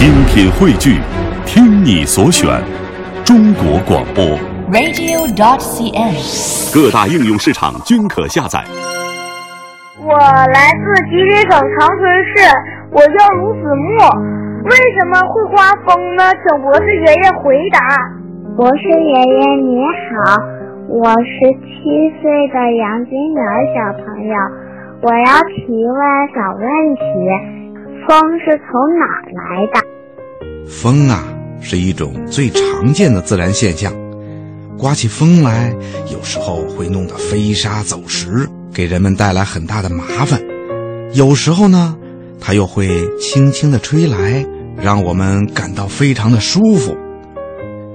精品汇聚，听你所选，中国广播。radio.dot.cn，。各大应用市场均可下载。我来自吉林省长春市，我叫卢子墨。为什么会刮风呢？请博士爷爷回答。博士爷爷你好，我是七岁的杨金元小朋友，我要提问小问题：风是从哪来的？风啊，是一种最常见的自然现象。刮起风来，有时候会弄得飞沙走石，给人们带来很大的麻烦；有时候呢，它又会轻轻地吹来，让我们感到非常的舒服。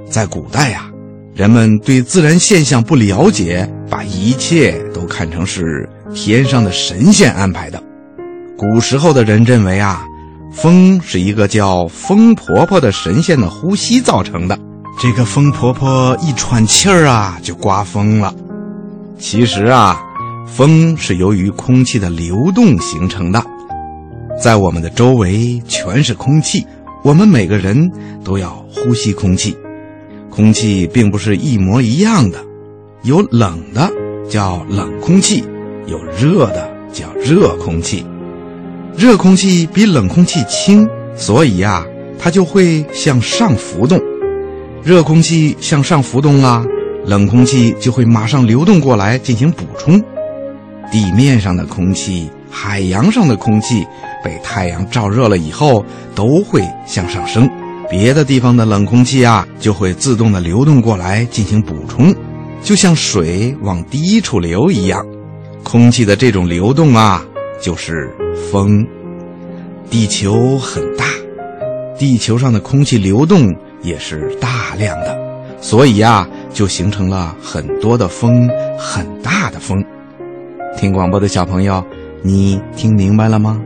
在古代呀、人们对自然现象不了解，把一切都看成是天上的神仙安排的。古时候的人认为啊，风是一个叫风婆婆的神仙的呼吸造成的。这个风婆婆一喘气儿啊，就刮风了。其实啊，风是由于空气的流动形成的。在我们的周围全是空气，我们每个人都要呼吸空气。空气并不是一模一样的，有冷的叫冷空气，有热的叫热空气。热空气比冷空气轻，所以呀、它就会向上浮动。热空气向上浮动啦，冷空气就会马上流动过来进行补充。地面上的空气、海洋上的空气被太阳照热了以后，都会向上升。别的地方的冷空气啊，就会自动的流动过来进行补充，就像水往低处流一样。空气的这种流动啊，就是风。地球很大，地球上的空气流动也是大量的，所以呀、就形成了很多的风，很大的风。听广播的小朋友，你听明白了吗？